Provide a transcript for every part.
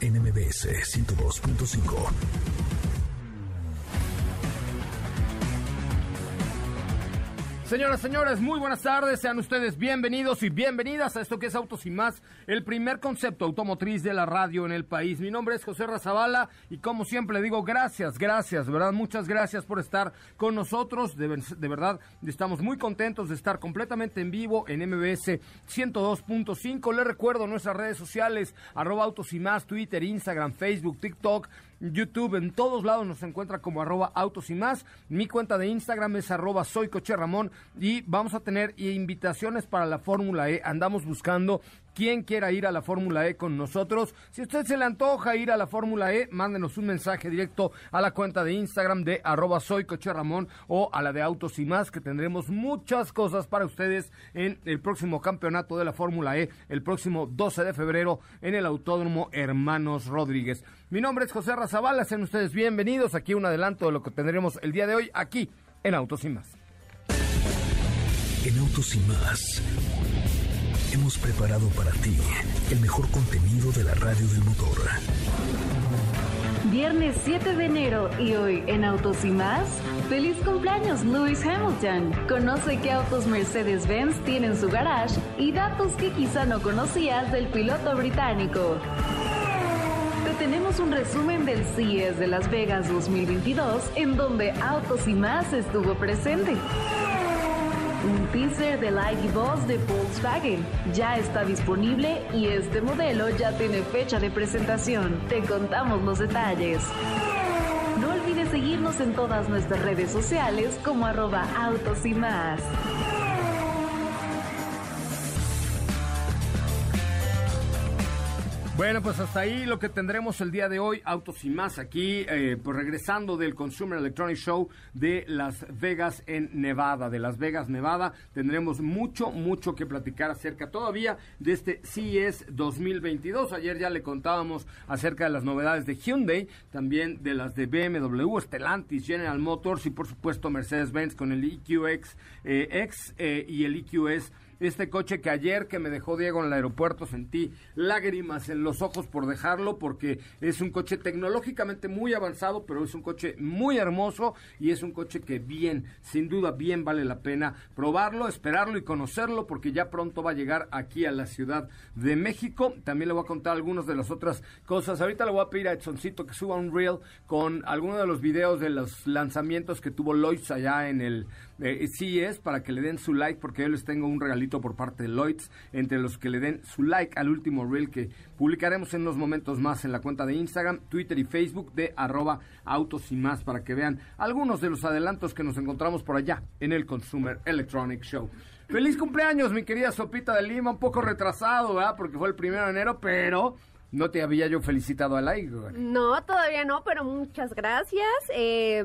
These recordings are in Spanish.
NMBS 102.5. Señoras, señores, muy buenas tardes. Sean ustedes bienvenidos y bienvenidas a esto que es Autos y Más, el primer concepto automotriz de la radio en el país. Mi nombre es José Razabala y como siempre digo, gracias, gracias, ¿verdad? Muchas gracias por estar con nosotros. De, de verdad, estamos muy contentos de estar completamente en vivo en MBS 102.5. Les recuerdo nuestras redes sociales, arroba Autos y Más, Twitter, Instagram, Facebook, TikTok. YouTube, en todos lados nos encuentra como arroba autos y más. Mi cuenta de Instagram es arroba soy coche Ramón y vamos a tener invitaciones para la Fórmula E. Andamos buscando quien quiera ir a la Fórmula E con nosotros. Si usted se le antoja ir a la Fórmula E, mándenos un mensaje directo a la cuenta de Instagram de arroba soy Ramón o a la de Autos y más, que tendremos muchas cosas para ustedes en el próximo campeonato de la Fórmula E, el próximo 12 de febrero en el Autódromo Hermanos Rodríguez. Mi nombre es José Razabala, sean ustedes bienvenidos. Aquí un adelanto de lo que tendremos el día de hoy aquí en Autos y más. En Autos y más hemos preparado para ti el mejor contenido de la radio del motor. Viernes 7 de enero y hoy en Autos y más, feliz cumpleaños Lewis Hamilton. Conoce qué autos Mercedes-Benz tienen en su garage y datos que quizá no conocías del piloto británico. Te tenemos un resumen del CES de Las Vegas 2022 en donde Autos y más estuvo presente un teaser del Boss de Volkswagen. Ya está disponible y este modelo ya tiene fecha de presentación. Te contamos los detalles. No olvides seguirnos en todas nuestras redes sociales como arroba autos y más. Bueno, pues hasta ahí lo que tendremos el día de hoy, Autos y más, aquí, eh, pues regresando del Consumer Electronic Show de Las Vegas en Nevada, de Las Vegas, Nevada. Tendremos mucho, mucho que platicar acerca todavía de este CES 2022. Ayer ya le contábamos acerca de las novedades de Hyundai, también de las de BMW, Stellantis, General Motors y por supuesto Mercedes-Benz con el EQX eh, X eh, y el EQS este coche que ayer que me dejó Diego en el aeropuerto sentí lágrimas en los ojos por dejarlo porque es un coche tecnológicamente muy avanzado, pero es un coche muy hermoso y es un coche que bien, sin duda bien vale la pena probarlo, esperarlo y conocerlo porque ya pronto va a llegar aquí a la Ciudad de México. También le voy a contar algunas de las otras cosas. Ahorita le voy a pedir a Edsoncito que suba un reel con algunos de los videos de los lanzamientos que tuvo Lois allá en el eh, CES para que le den su like porque yo les tengo un regalito por parte de Lloyds, entre los que le den su like al último reel que publicaremos en unos momentos más en la cuenta de Instagram, Twitter y Facebook de arroba autos y más para que vean algunos de los adelantos que nos encontramos por allá en el Consumer Electronic Show. Feliz cumpleaños, mi querida Sopita de Lima, un poco retrasado, ¿verdad? Porque fue el primero de enero, pero no te había yo felicitado al aire. No, todavía no, pero muchas gracias. Eh,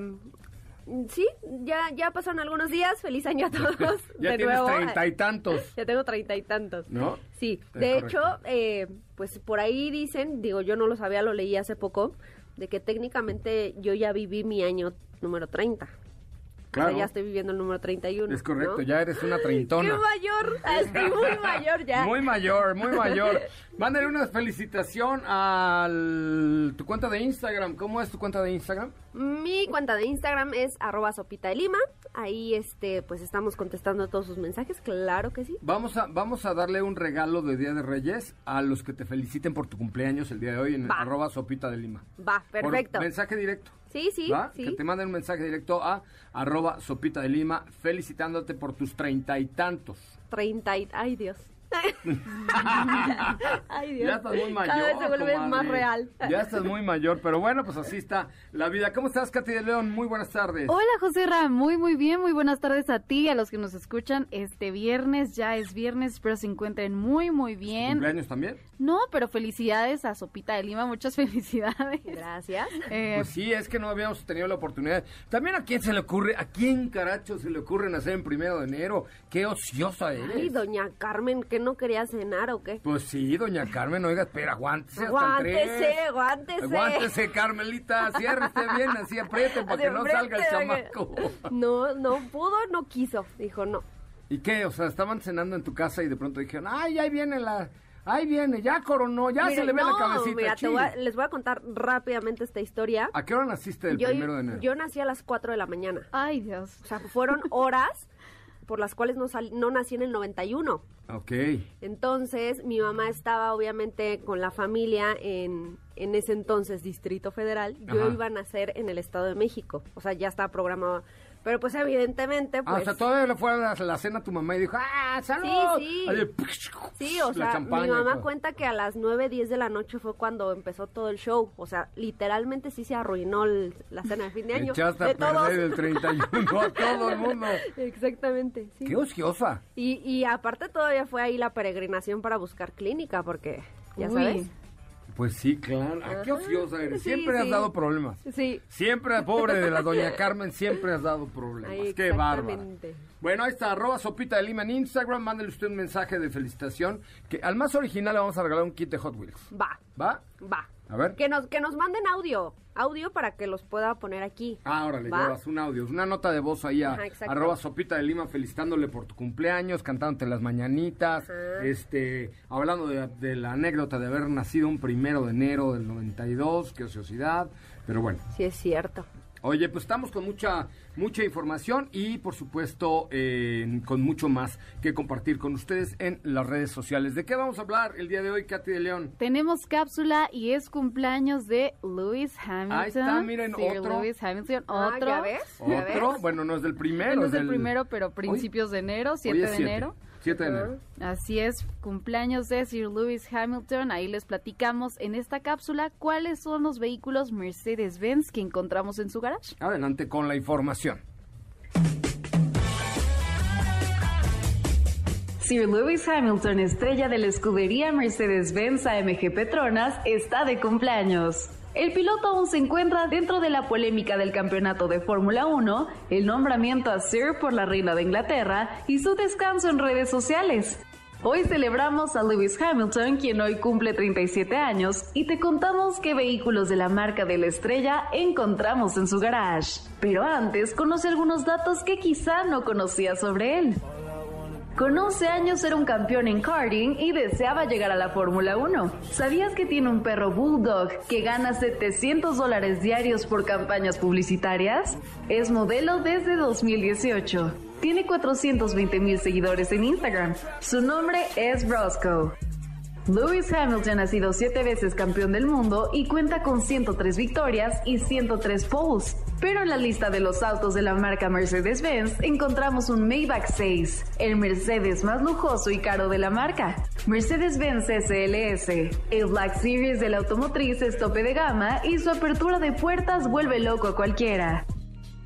Sí, ya, ya pasaron algunos días. Feliz año a todos. ya tienes treinta y tantos. Ya tengo treinta y tantos. ¿No? Sí. de hecho, eh, pues por ahí dicen, digo, yo no lo sabía, lo leí hace poco, de que técnicamente yo ya viví mi año número 30. Claro. ya estoy viviendo el número 31. Es correcto, ya eres una treintona. ¡Qué mayor! Estoy muy mayor ya. Muy mayor, muy mayor. Mándale una felicitación a tu cuenta de Instagram. ¿Cómo es tu cuenta de Instagram? Mi cuenta de Instagram es arroba sopita de lima. Ahí este pues estamos contestando todos sus mensajes, claro que sí. Vamos a vamos a darle un regalo de Día de Reyes a los que te feliciten por tu cumpleaños el día de hoy en arroba sopita de lima. Va, perfecto. mensaje directo. Sí, sí, Que te manden un mensaje directo a arroba sopita de lima felicitándote por tus treinta y tantos. Treinta y... Ay, Dios. Ay, Dios. Ya estás muy mayor. Cada vez se vuelve más real. Ya estás muy mayor, pero bueno, pues así está la vida. ¿Cómo estás, Katy de León? Muy buenas tardes. Hola, José Ram. Muy, muy bien. Muy buenas tardes a ti, a los que nos escuchan este viernes. Ya es viernes, espero se encuentren muy, muy bien. ¿Cumpleaños también? No, pero felicidades a Sopita de Lima. Muchas felicidades. Gracias. Eh, pues sí, es que no habíamos tenido la oportunidad. También a quién se le ocurre, a quién caracho se le ocurre nacer en primero de enero. Qué ociosa eres. Ay, doña Carmen, que no quería cenar o qué? Pues sí, doña Carmen, oiga, espera, aguántese Aguántese, aguántese. Aguántese, Carmelita, ciérrese bien, así apriete para que no salga el chamaco. No, no pudo, no quiso, dijo no. ¿Y qué? O sea, estaban cenando en tu casa y de pronto dijeron, ay, ahí viene la... Ahí viene, ya coronó, ya se le ve la cabecita. Mira, les voy a contar rápidamente esta historia. ¿A qué hora naciste el primero de enero? Yo nací a las 4 de la mañana. Ay, Dios. O sea, fueron horas por las cuales no, no nací en el 91. Ok. Entonces, mi mamá estaba obviamente con la familia en, en ese entonces Distrito Federal. Yo iba a nacer en el Estado de México. O sea, ya estaba programado pero pues evidentemente, pues... Ah, o sea, todavía le fue a la, cena a tu mamá y dijo, ¡ah, salud! Sí, sí. sí, o sea, mi mamá cuenta que a las 9, 10 de la noche fue cuando empezó todo el show. O sea, literalmente sí se arruinó la cena de fin de año. Echaste de a perder el 31 a todo el mundo. Exactamente, sí. ¡Qué ociosa! Y, y aparte todavía fue ahí la peregrinación para buscar clínica, porque, ya sabes... Pues sí, claro. ¿A qué ociosa eres? Siempre has dado problemas. Sí. Siempre, pobre de la doña Carmen, siempre has dado problemas. qué bárbaro. Bueno, ahí está, arroba sopita de lima en Instagram. Mándele usted un mensaje de felicitación. Que al más original le vamos a regalar un kit de Hot Wheels. Va. ¿Va? Va. A ver. Que nos, que nos manden audio. Audio para que los pueda poner aquí. Ah, órale, llevas un audio. Una nota de voz ahí a arroba sopita de lima felicitándole por tu cumpleaños, cantándote las mañanitas, este, hablando de, de, la anécdota de haber nacido un primero de enero del 92, qué ociosidad, pero bueno. Sí, es cierto. Oye, pues estamos con mucha mucha información y por supuesto eh, con mucho más que compartir con ustedes en las redes sociales. ¿De qué vamos a hablar el día de hoy, Katy de León? Tenemos cápsula y es cumpleaños de Lewis Hamilton. Ahí está, miren, otro. Lewis Hamilton, ah, otro. ¿ya ves? Otro, bueno, no es del primero. No es del, primero, pero principios de enero, 7 de enero. 7 de enero. Así es, cumpleaños de Sir Lewis Hamilton. Ahí les platicamos en esta cápsula cuáles son los vehículos Mercedes-Benz que encontramos en su garage. Adelante con la información. Sir Lewis Hamilton, estrella de la escudería Mercedes-Benz AMG Petronas, está de cumpleaños. El piloto aún se encuentra dentro de la polémica del campeonato de Fórmula 1, el nombramiento a Sir por la reina de Inglaterra y su descanso en redes sociales. Hoy celebramos a Lewis Hamilton, quien hoy cumple 37 años, y te contamos qué vehículos de la marca de la estrella encontramos en su garage. Pero antes, conoce algunos datos que quizá no conocías sobre él. Con 11 años era un campeón en karting y deseaba llegar a la Fórmula 1. ¿Sabías que tiene un perro bulldog que gana 700 dólares diarios por campañas publicitarias? Es modelo desde 2018. Tiene 420 mil seguidores en Instagram. Su nombre es Roscoe. Lewis Hamilton ha sido siete veces campeón del mundo y cuenta con 103 victorias y 103 poles. Pero en la lista de los autos de la marca Mercedes-Benz encontramos un Maybach 6, el Mercedes más lujoso y caro de la marca. Mercedes-Benz SLS, el Black Series de la automotriz es tope de gama y su apertura de puertas vuelve loco a cualquiera.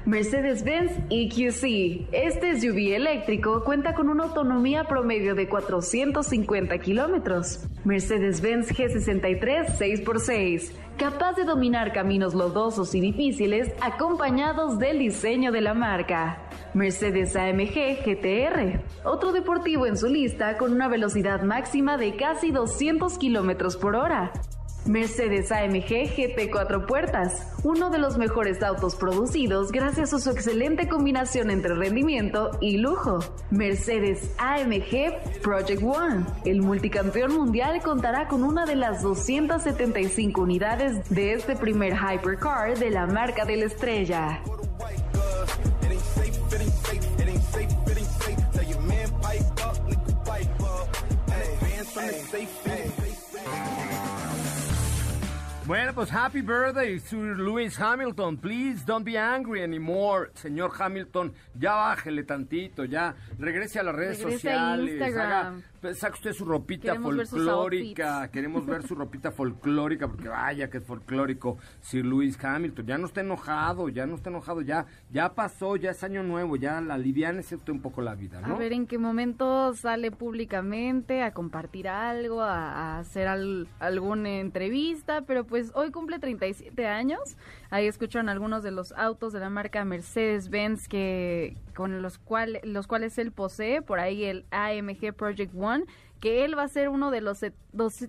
Mercedes-Benz EQC. Este SUV eléctrico cuenta con una autonomía promedio de 450 kilómetros. Mercedes-Benz G63 6x6, capaz de dominar caminos lodosos y difíciles acompañados del diseño de la marca. Mercedes AMG GTR, otro deportivo en su lista con una velocidad máxima de casi 200 kilómetros por hora. Mercedes AMG GT 4 puertas, uno de los mejores autos producidos gracias a su excelente combinación entre rendimiento y lujo. Mercedes AMG Project One, el multicampeón mundial contará con una de las 275 unidades de este primer hypercar de la marca de la estrella. Bueno, pues happy birthday, Sir Lewis Hamilton. Please don't be angry anymore. Señor Hamilton, ya bájele tantito, ya regrese a las redes sociales. Haga, saca usted su ropita folclórica. Queremos ver su ropita folclórica, porque vaya que es folclórico. Sir Lewis Hamilton, ya no está enojado, ya no está enojado, ya, ya pasó, ya es año nuevo, ya la livianese usted un poco la vida, ¿no? A ver en qué momento sale públicamente a compartir algo, a, hacer alguna entrevista, pero pues hoy cumple 37 años. Ahí escuchan algunos de los autos de la marca Mercedes-Benz que con los cuales los cuales él posee, por ahí el AMG Project One, que él va a ser uno de los dos,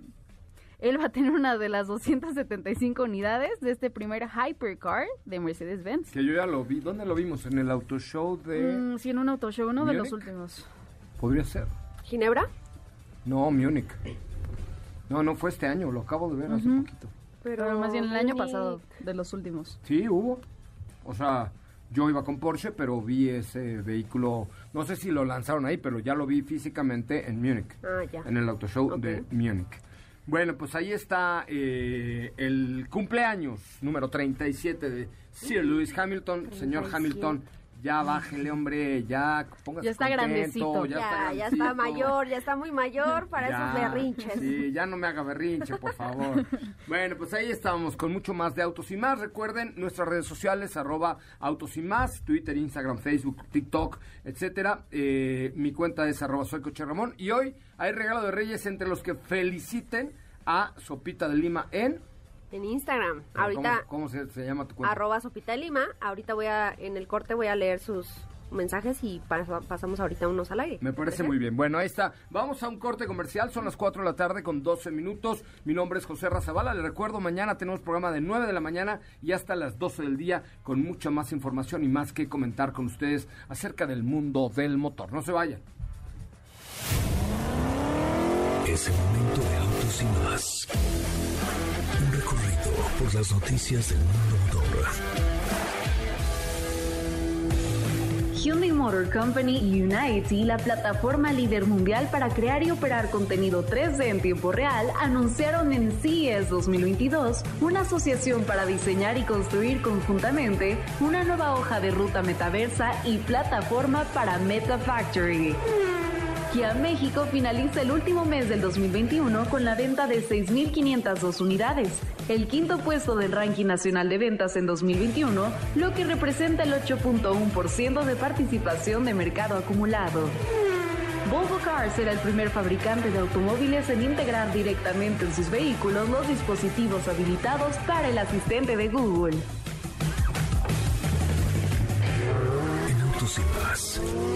él va a tener una de las 275 unidades de este primer hypercar de Mercedes-Benz. Que yo ya lo vi. ¿Dónde lo vimos? ¿En el auto show de...? Mm, sí, en un auto show, uno de los últimos. Podría ser. ¿Ginebra? No, Múnich. No, no fue este año, lo acabo de ver hace poquito. Pero, más bien el año pasado, de los últimos. Sí, hubo. O sea, yo iba con Porsche, pero vi ese vehículo, no sé si lo lanzaron ahí, pero ya lo vi físicamente en Múnich, ah, en el auto show de Múnich. Bueno, pues ahí está eh, el cumpleaños número 37 de Sir Lewis Hamilton. Señor Hamilton, ya bájele, hombre, ya póngase Ya está grandecito. Ya, ya, está mayor, ya está muy mayor para esos berrinches. Sí, ya no me haga berrinche, por favor. bueno, pues ahí estamos con mucho más de Autos y Más. Recuerden nuestras redes sociales, arroba Autos y Más, Twitter, Instagram, Facebook, TikTok, etcétera. Eh, mi cuenta es arroba soy Coche Ramón. Y hoy hay regalo de Reyes entre los que feliciten a Sopita de Lima en en Instagram. Ahorita. ¿Cómo, se, llama tu cuenta? Arroba Sopita Lima. Ahorita voy a, en el corte voy a leer sus mensajes y pasamos ahorita unos al aire. Me parece muy bien. Bueno, ahí está. Vamos a un corte comercial. Son las 4 de la tarde con 12 minutos. Mi nombre es José Razabala. Le recuerdo, mañana tenemos programa de 9 de la mañana y hasta las 12 del día con mucha más información y más que comentar con ustedes acerca del mundo del motor. No se vayan. Es el momento de autos y más por las noticias del mundo motor. Hyundai Motor Company y Unity, la plataforma líder mundial para crear y operar contenido 3D en tiempo real, anunciaron en CES 2022 una asociación para diseñar y construir conjuntamente una nueva hoja de ruta metaversa y plataforma para Meta Factory. México finaliza el último mes del 2021 con la venta de 6.502 unidades, el quinto puesto del ranking nacional de ventas en 2021, lo que representa el 8.1% de participación de mercado acumulado. Volvo Cars será el primer fabricante de automóviles en integrar directamente en sus vehículos los dispositivos habilitados para el asistente de Google. En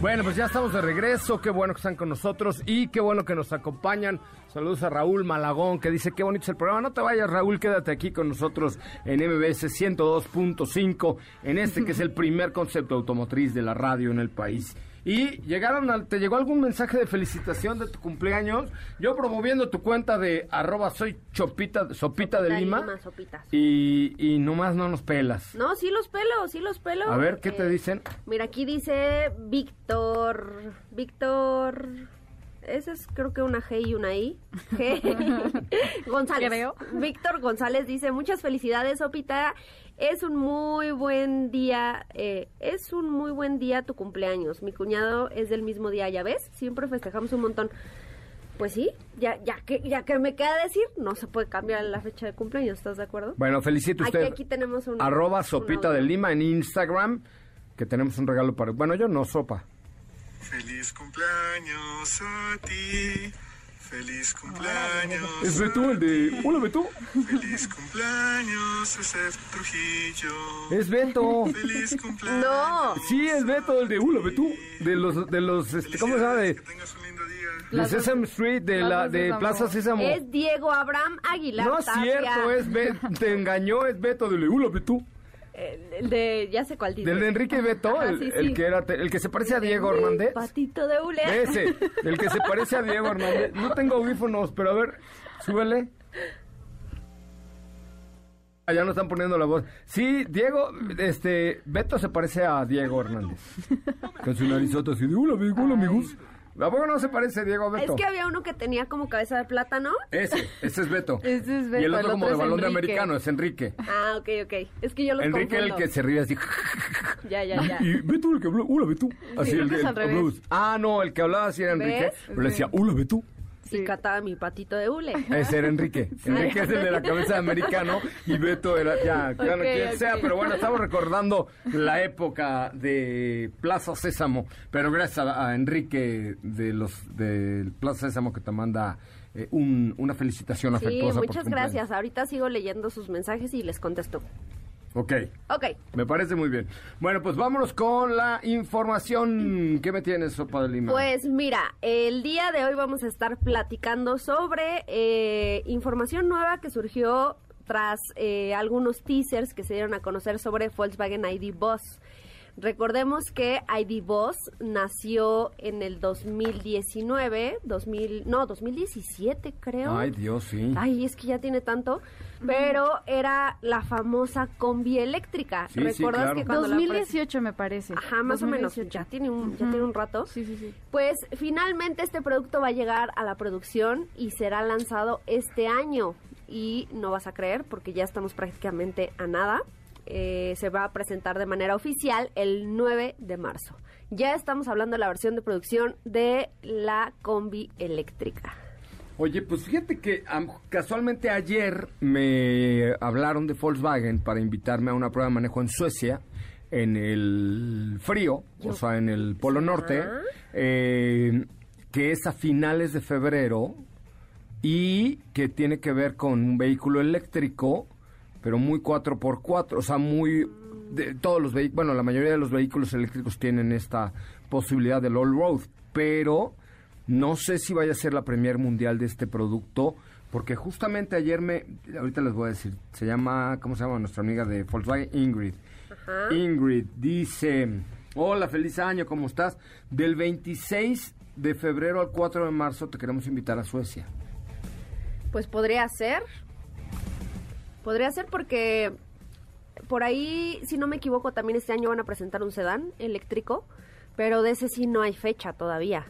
Bueno, pues ya estamos de regreso. Qué bueno que están con nosotros y qué bueno que nos acompañan. Saludos a Raúl Malagón que dice qué bonito es el programa. No te vayas, Raúl, quédate aquí con nosotros en MBS 102.5, en este que es el primer concepto automotriz de la radio en el país. Y llegaron ¿te llegó algún mensaje de felicitación de tu cumpleaños? Yo promoviendo tu cuenta de arroba soy chopita, sopita de Lima. y, y nomás no nos pelas. No, sí los pelo, sí los pelo. A ver, ¿qué te eh, dicen? Mira, aquí dice Víctor, Víctor... Esa es creo que una G y una I. González. Víctor González dice, muchas felicidades, Sopita. Es un muy buen día, eh, es un muy buen día tu cumpleaños. Mi cuñado es del mismo día, ya ves, siempre festejamos un montón. Pues sí, ya, ya que, ya que me queda decir, no se puede cambiar la fecha de cumpleaños, ¿estás de acuerdo? Bueno, felicito usted. Aquí, tenemos un arroba sopita de Lima en Instagram, que tenemos un regalo para. Bueno, yo no sopa. Feliz cumpleaños a ti. Feliz cumpleaños. Es Beto el de. Hola Beto. Feliz cumpleaños, José Trujillo. Es Beto. Feliz cumpleaños. No. Sí, es Beto el de Hola Beto. De los, de los, este, ¿cómo se llama? Que tengas un lindo día. De Sesame Street, de, Plaza la, de Sésamo. Plaza Sésamo. Es Diego Abraham Aguilar. No es cierto, es Be- te engañó, es Beto de Leula, Beto. El, el de, ya sé cuál dice. Del de Enrique Beto, Ajá, el, sí, el sí. que era el que se parece a Diego Hernández. Patito de hule. Ese, el que se parece a Diego Hernández. No tengo audífonos, pero a ver, súbele. Ah, ya no están poniendo la voz. Sí, Diego, este, Beto se parece a Diego Hernández. Con su así de, hola, amigo, hola, amigos. ¿A poco no se parece Diego a Es Beto? que había uno que tenía como cabeza de plátano. Ese, ese es Beto. Ese es Y Beto, el otro el como de balón de americano, es Enrique. Ah, ok, ok. Es que yo los Enrique el confundo. que se ríe así. Ya, ya, ya. Y Beto el que habló, hola Beto. Así el el- habló- Ah, no, el que hablaba así era Enrique. ¿Ves? Pero le decía, hola Beto. Y cataba mi patito de hule. Ese era Enrique. Enrique es el de la cabeza de americano y Beto era, ya, ya no Ok, quien sea, pero bueno, estamos recordando la época de Plaza Sésamo, pero gracias a, a Enrique de los de Plaza Sésamo que te manda eh, un- una felicitación Sí, afectuosa. por muchas gracias. Ahorita sigo leyendo sus mensajes y les contesto. Ok. Ok. Me parece muy bien. Bueno, pues vámonos con la información. ¿Qué me tienes, Sopa de Lima? Pues mira, el día de hoy vamos a estar platicando sobre eh, información nueva que surgió tras eh, algunos teasers que se dieron a conocer sobre Volkswagen ID Boss. Recordemos que ID Boss nació en el 2019, 2000, no, 2017 creo. Ay, Dios, sí. Ay, es que ya tiene tanto. Pero era la famosa combi eléctrica. Sí, sí, ¿Recuerdas claro. que cuando la pres- 2018 me parece. Ajá, más o menos. 2018. Ya tiene un, ya tiene un rato. Sí, sí, sí. Pues finalmente este producto va a llegar a la producción y será lanzado este año. Y no vas a creer porque ya estamos prácticamente a nada. Eh, se va a presentar de manera oficial el 9 de marzo. Ya estamos hablando de la versión de producción de la combi eléctrica. Oye, pues fíjate que casualmente ayer me hablaron de Volkswagen para invitarme a una prueba de manejo en Suecia, en el frío, o sea, en el Polo Norte, eh, que es a finales de febrero y que tiene que ver con un vehículo eléctrico, pero muy 4x4, o sea, muy... De, todos los vehículos, bueno, la mayoría de los vehículos eléctricos tienen esta posibilidad del all-road, pero no sé si vaya a ser la premier mundial de este producto, porque justamente ayer me, ahorita les voy a decir, se llama, ¿cómo se llama nuestra amiga de Volkswagen? Ingrid. Ingrid dice, hola, feliz año, ¿cómo estás? Del 26 de febrero al 4 de marzo te queremos invitar a Suecia. Pues podría ser. Podría ser porque por ahí, si no me equivoco, también este año van a presentar un sedán eléctrico, pero de ese sí no hay fecha todavía.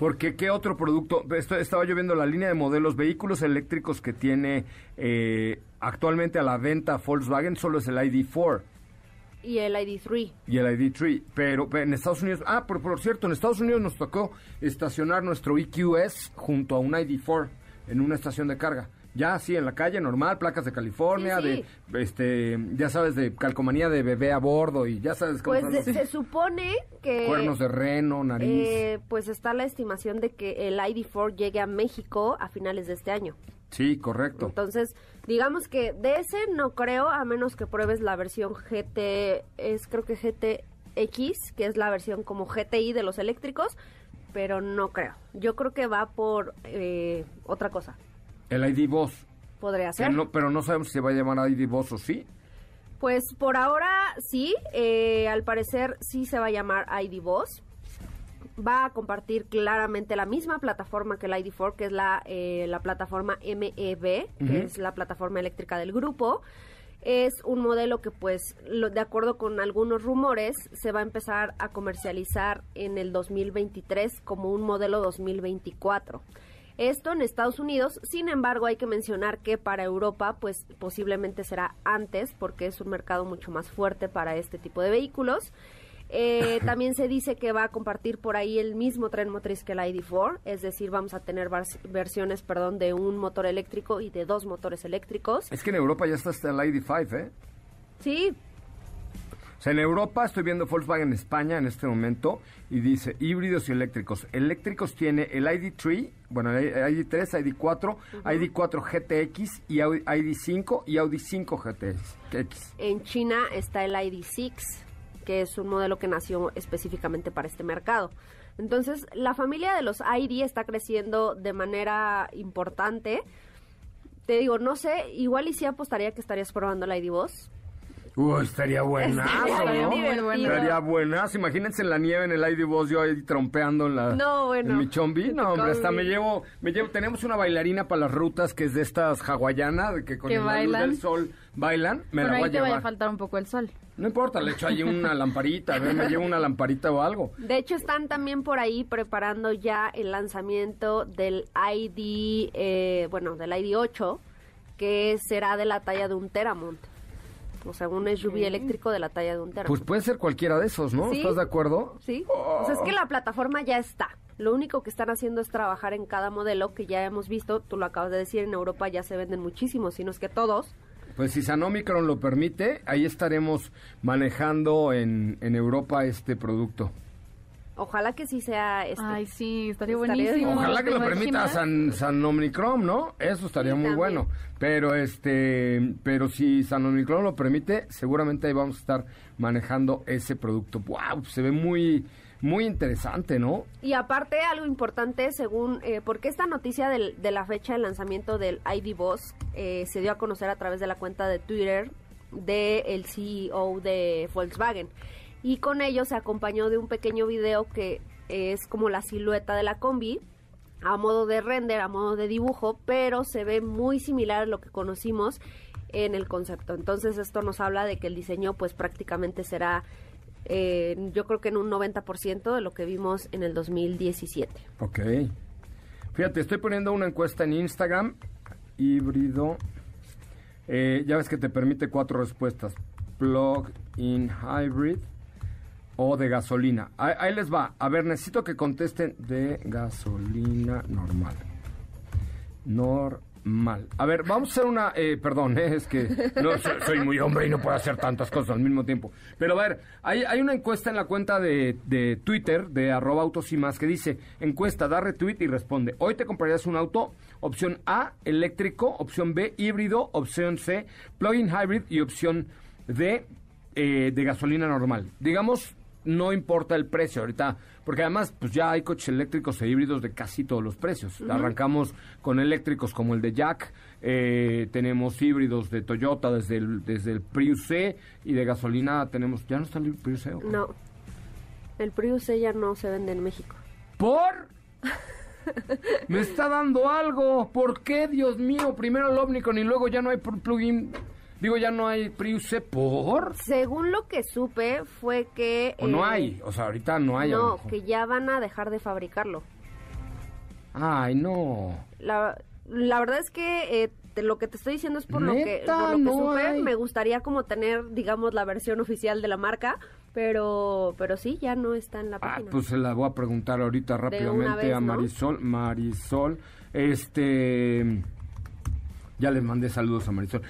Porque qué otro producto, estaba yo viendo la línea de modelos, vehículos eléctricos que tiene eh, actualmente a la venta Volkswagen, solo es el ID4 Y el ID3. y el ID3, pero en Estados Unidos, ah, por, por cierto, en Estados Unidos nos tocó estacionar nuestro EQS junto a un ID4 en una estación de carga. Ya así en la calle, normal, placas de California, Sí, sí. de, este, ya sabes, de calcomanía de bebé a bordo y ya sabes cómo Pues de- se supone que... cuernos de reno, nariz. eh, pues está la estimación de que el ID4 llegue a México a finales de este año. Sí, correcto. Entonces, digamos que de ese no creo, a menos que pruebes la versión GT, es creo que GTX, que es la versión como GTI de los eléctricos, pero no creo. Yo creo que va por eh, otra cosa. El ID Boss. Podría ser. no- pero no sabemos si se va a llamar ID Boss o sí. Pues por ahora sí, eh, al parecer sí se va a llamar ID Boss. Va a compartir claramente la misma plataforma que el ID4, que es la, eh, la plataforma MEB, que es la plataforma eléctrica del grupo. Es un modelo que, pues, lo- de acuerdo con algunos rumores, se va a empezar a comercializar en el 2023 como un modelo 2024. Esto en Estados Unidos, sin embargo, hay que mencionar que para Europa, pues posiblemente será antes, porque es un mercado mucho más fuerte para este tipo de vehículos. Eh, también se dice que va a compartir por ahí el mismo tren motriz que el ID4, es decir, vamos a tener vers- versiones, perdón, de un motor eléctrico y de dos motores eléctricos. Es que en Europa ya está hasta el ID5, ¿eh? Sí, sea, en Europa estoy viendo Volkswagen España en este momento y dice híbridos y eléctricos. Eléctricos tiene el ID3, bueno, el ID3, ID4, ID4 GTX y Audi- ID5 y Audi 5 GTX. En China está el ID6, que es un modelo que nació específicamente para este mercado. Entonces, la familia de los ID está creciendo de manera importante. Te digo, no sé, igual y sí apostaría que estarías probando la ID Voz. Uy, estaría buenazo, Estaría ¿no? Estaría buenazo. Imagínense en la nieve en el ID Boss, yo ahí trompeando en la No, bueno. en mi chombi. No, hombre, hasta me llevo, me llevo, tenemos una bailarina para las rutas que es de estas hawaianas, de que con la luz del sol bailan. Me la voy ahí a te vaya a faltar un poco el sol. No importa, le echo ahí una lamparita, a ver, me llevo una lamparita o algo. De hecho, están también por ahí preparando ya el lanzamiento del ID, eh, bueno, del ID 8, que será de la talla de un Teramont. O sea, un SUV eléctrico de la talla de un Teramont. Pues puede ser cualquiera de esos, ¿no? Sí. ¿Estás de acuerdo? Sí, o sea, es que la plataforma ya está. Lo único que están haciendo es trabajar en cada modelo que ya hemos visto, tú lo acabas de decir, en Europa ya se venden muchísimos, sino es que todos. Pues si San Omicron lo permite, ahí estaremos manejando en, en Europa este producto. Ojalá que sí sea este. Ay, sí, estaría Estaría buenísimo. Ojalá que lo ¿Te permita? San, San Omicron, ¿no? Eso estaría Sí, muy también. bueno. Pero este, pero si San Omicron lo permite, seguramente ahí vamos a estar manejando ese producto. Wow, se ve muy, muy interesante, ¿no? Y aparte, algo importante, según, eh, porque esta noticia del- de la fecha de lanzamiento del ID Boss eh, se dio a conocer a través de la cuenta de Twitter del CEO de Volkswagen. Y con ello se acompañó de un pequeño video que es como la silueta de la combi, a modo de render, a modo de dibujo, pero se ve muy similar a lo que conocimos en el concepto. Entonces esto nos habla de que el diseño pues prácticamente será eh, yo creo que en un 90% de lo que vimos en el 2017. Ok. Fíjate, estoy poniendo una encuesta en Instagram, híbrido. Eh, ya ves que te permite cuatro respuestas. Plug-in hybrid o de gasolina. Ahí, les va. A ver, necesito que contesten de gasolina normal. Normal. A ver, vamos a hacer una... eh, perdón, eh, es que soy muy hombre y no puedo hacer tantas cosas al mismo tiempo. Pero a ver, hay, hay una encuesta en la cuenta de, de Twitter, de arroba autos y más, que dice, encuesta, da retweet y responde. Hoy te comprarías un auto, opción A, eléctrico, opción B, híbrido, opción C, plug-in hybrid y opción D, eh, de gasolina normal. Digamos, no importa el precio ahorita, porque además pues ya hay coches eléctricos e híbridos de casi todos los precios. Arrancamos con eléctricos como el de Jack, eh, tenemos híbridos de Toyota desde el, desde el Prius C y de gasolina tenemos, ¿ya no está el Prius C? No, el Prius ya no se vende en México. ¿Por? Me está dando algo. ¿Por qué, Dios mío? Primero el Omnicon y luego ya no hay pl- plugin. Digo, ya no hay Prius C. ¿Por? Según lo que supe fue que... O no eh, hay. O sea, ahorita no hay. No, que ya van a dejar de fabricarlo. Ay, no. La, la verdad es que eh, te- lo que te estoy diciendo es por lo que, por lo que no supe. hay. Me gustaría como tener, digamos, la versión oficial de la marca, pero, pero sí, ya no está en la Ah, página. pues se la voy a preguntar ahorita rápidamente vez, a ¿no? Marisol. Marisol, este. Ya les mandé saludos a Marisol.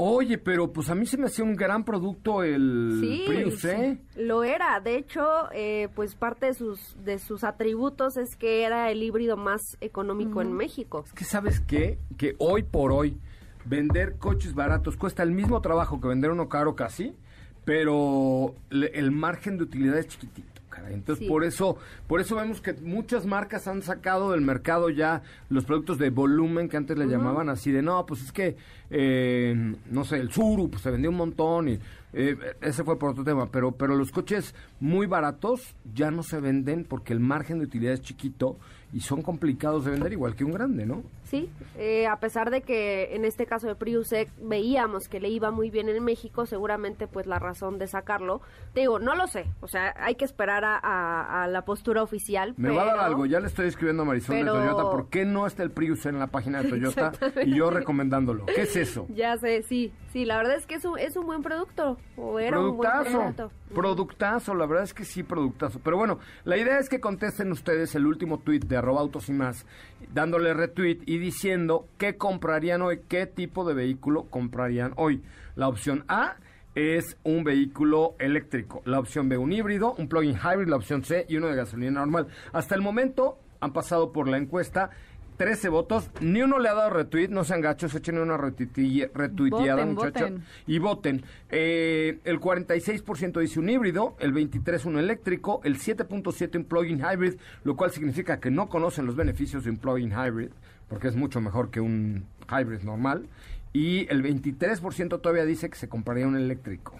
Oye, pero pues a mí se me hacía un gran producto el Sí, Prius, ¿eh? lo era. De hecho, eh, pues parte de sus de sus atributos es que era el híbrido más económico en México. Es que sabes qué? Que hoy por hoy vender coches baratos cuesta el mismo trabajo que vender uno caro casi, pero le- el margen de utilidad es chiquitito, Entonces Sí. por eso, por eso vemos que muchas marcas han sacado del mercado ya los productos de volumen que antes le llamaban así de no, pues es que eh, no sé, el Suru pues se vendió un montón y eh, ese fue por otro tema, pero pero los coches muy baratos ya no se venden porque el margen de utilidad es chiquito y son complicados de vender igual que un grande, ¿no? Sí, eh, a pesar de que en este caso de Prius X veíamos que le iba muy bien en México, seguramente pues la razón de sacarlo, te digo, no lo sé, o sea, hay que esperar a, a- a la postura oficial. Me pero, va a dar algo, ya le estoy escribiendo a Marisol pero- de Toyota, ¿por qué no está el Prius en la página de Toyota? y yo recomendándolo. ¿Qué es eso? Ya sé, sí, sí, la verdad es que es un, es un buen producto, o era un buen producto. Productazo, la verdad es que sí, productazo. Pero bueno, la idea es que contesten ustedes el último tweet de arroba autos y más, dándole retweet y diciendo qué comprarían hoy, qué tipo de vehículo comprarían hoy. La opción A es un vehículo eléctrico, la opción B un híbrido, un plug-in hybrid, la opción C y uno de gasolina normal. Hasta el momento han pasado por la encuesta 13 votos. Ni uno le ha dado retweet, no sean gachos, echen una retuiteada, muchachos. Y voten. Eh, el 46% dice un híbrido, el 23% un eléctrico, el 7.7% un plug-in hybrid, lo cual significa que no conocen los beneficios de un plug-in hybrid, porque es mucho mejor que un hybrid normal. Y el 23% todavía dice que se compraría un eléctrico.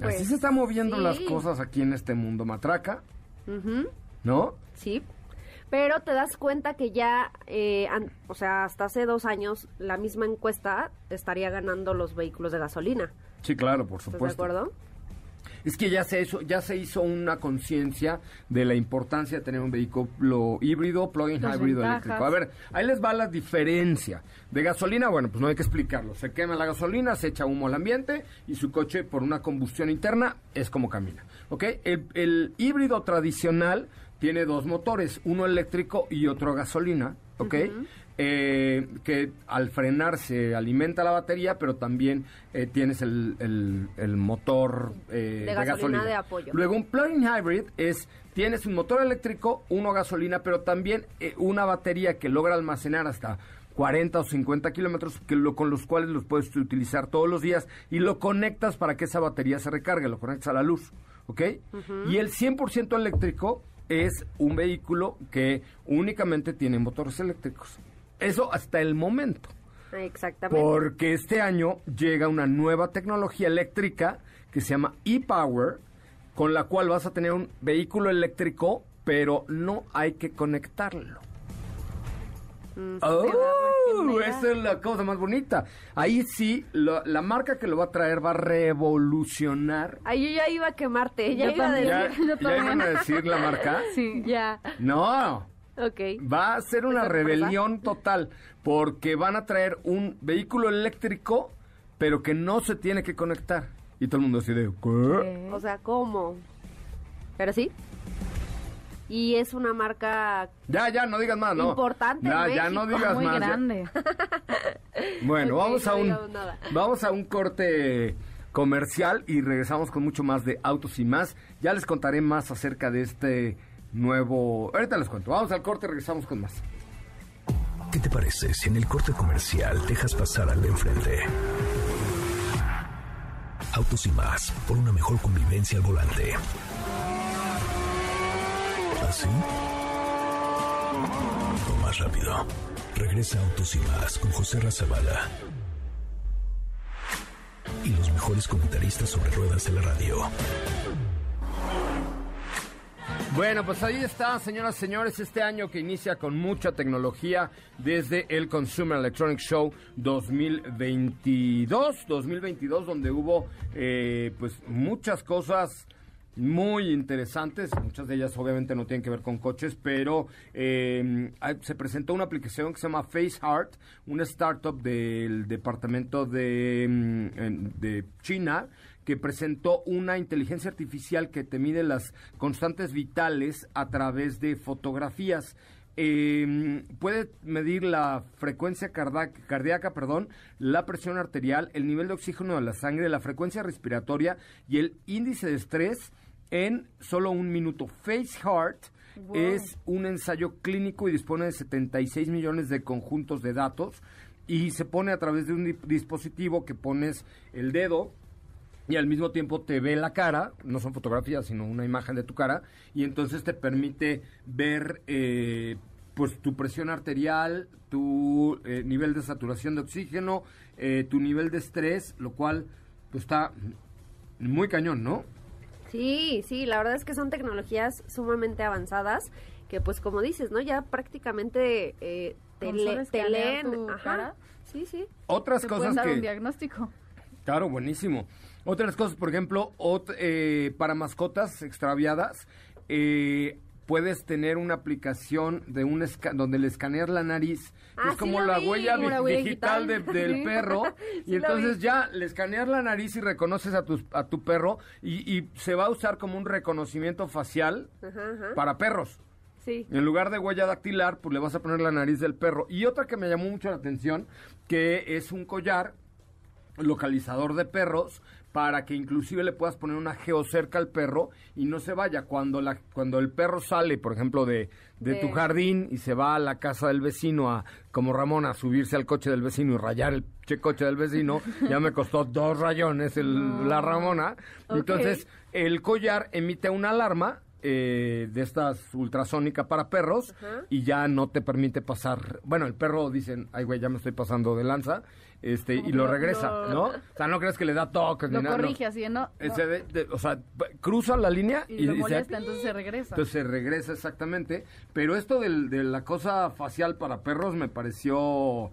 Así Pues, se están moviendo sí. las cosas aquí en este mundo matraca, Ujú, ¿no? Sí. Pero te das cuenta que ya, eh, an- o sea, hasta hace dos años, la misma encuesta estaría ganando los vehículos de gasolina. Sí, claro, por ¿Estás de supuesto. acuerdo? Es que ya se hizo, ya se hizo una conciencia de la importancia de tener un vehículo híbrido, plug-in híbrido eléctrico. A ver, ahí les va la diferencia. De gasolina, bueno, pues no hay que explicarlo. Se quema la gasolina, se echa humo al ambiente y su coche por una combustión interna es como camina. ¿Ok? El, el híbrido tradicional tiene dos motores, uno eléctrico y otro gasolina. ¿Ok? Eh, que al frenar se alimenta la batería, pero también eh, tienes el, el- el motor eh, De gasolina de apoyo. Luego un plug-in hybrid es, tienes un motor eléctrico, uno gasolina, pero también eh, una batería que logra almacenar hasta 40 o 50 kilómetros, que lo- con los cuales los puedes utilizar todos los días y lo conectas para que esa batería se recargue, lo conectas a la luz, ¿ok? Y el 100% eléctrico es un vehículo que únicamente tiene motores eléctricos. Eso hasta el momento. Exactamente. Porque este año llega una nueva tecnología eléctrica que se llama e-Power, con la cual vas a tener un vehículo eléctrico, pero no hay que conectarlo. ¡Oh! esa es la cosa más bonita. Ahí sí, lo- la marca que lo va a traer va a revolucionar. Ay, yo ya iba a quemarte, ya Yo iba a también. decir. ¿Ya, yo ya también. iban a decir la marca? Sí. Ya, No, ok. va a ser una sorpresa. rebelión total, porque van a traer un vehículo eléctrico, pero que no se tiene que conectar. Y todo el mundo así de, ¿qué? O sea, ¿cómo? Pero sí. Y es una marca Ya, ya, no digas más, ¿no? Importante Ya, ya no digas Muy más. grande. Bueno, Ok, vamos a no un digamos nada. vamos a un corte comercial y regresamos con mucho más de autos y más. Ya les contaré más acerca de este nuevo. Ahorita les cuento. Vamos al corte, regresamos con más. ¿Qué te parece si en el corte comercial dejas pasar al de enfrente? Autos y más, por una mejor convivencia al volante. ¿Así? O más rápido. Regresa Autos y más con José Razabala. Y los mejores comentaristas sobre ruedas de la radio. Bueno, pues ahí está, señoras y señores, este año que inicia con mucha tecnología desde el Consumer Electronic Show 2022, 2022, donde hubo eh, pues muchas cosas muy interesantes, muchas de ellas obviamente no tienen que ver con coches, pero hay- se presentó una aplicación que se llama FaceHeart, una startup del departamento de, en- de China, que presentó una inteligencia artificial que te mide las constantes vitales a través de fotografías. Eh, puede medir la frecuencia cardíaca, perdón, la presión arterial, el nivel de oxígeno de la sangre, la frecuencia respiratoria y el índice de estrés en solo un minuto. Face Heart es un ensayo clínico y dispone de 76 millones de conjuntos de datos y se pone a través de un di- dispositivo que pones el dedo y al mismo tiempo te ve la cara, no son fotografías, sino una imagen de tu cara, y entonces te permite ver eh, pues tu presión arterial, tu eh, nivel de saturación de oxígeno, eh, tu nivel de estrés, lo cual pues está muy cañón, ¿no? Sí, sí, la verdad es que son tecnologías sumamente avanzadas que pues como dices, ¿no? Ya prácticamente eh, te, le- te leen. tu Ajá. cara. Sí, sí. Otras Te cosas dar que... un diagnóstico. Claro, buenísimo. Otras cosas, por ejemplo, ot- eh, para mascotas extraviadas, eh, puedes tener una aplicación de un esca- donde le escaneas la nariz, Ah, es sí como la huella Como vi- la huella digital, de- del perro, Sí y entonces ya le escaneas la nariz y reconoces a, tus, a tu perro, y, y se va a usar como un reconocimiento facial Ajá, ajá. para perros. Sí. En lugar de huella dactilar, pues le vas a poner la nariz del perro. Y otra que me llamó mucho la atención, que es un collar localizador de perros para que inclusive le puedas poner una geocerca al perro y no se vaya. Cuando, la, cuando el perro sale, por ejemplo, de, de, tu jardín y se va a la casa del vecino, a como Ramón, a subirse al coche del vecino y rayar el coche del vecino, ya me costó dos rayones el, la Ramona. Entonces, el collar emite una alarma eh, de estas ultrasónica para perros y ya no te permite pasar. Bueno, el perro dicen, ay güey, ya me estoy pasando de lanza, este y lo regresa, ¿no? O sea, no crees que le da toques ni nada. corrige así, ¿no? o sea, cruza la línea y, lo molesta, entonces se regresa. Entonces se regresa exactamente. Pero esto del, de la cosa facial para perros me pareció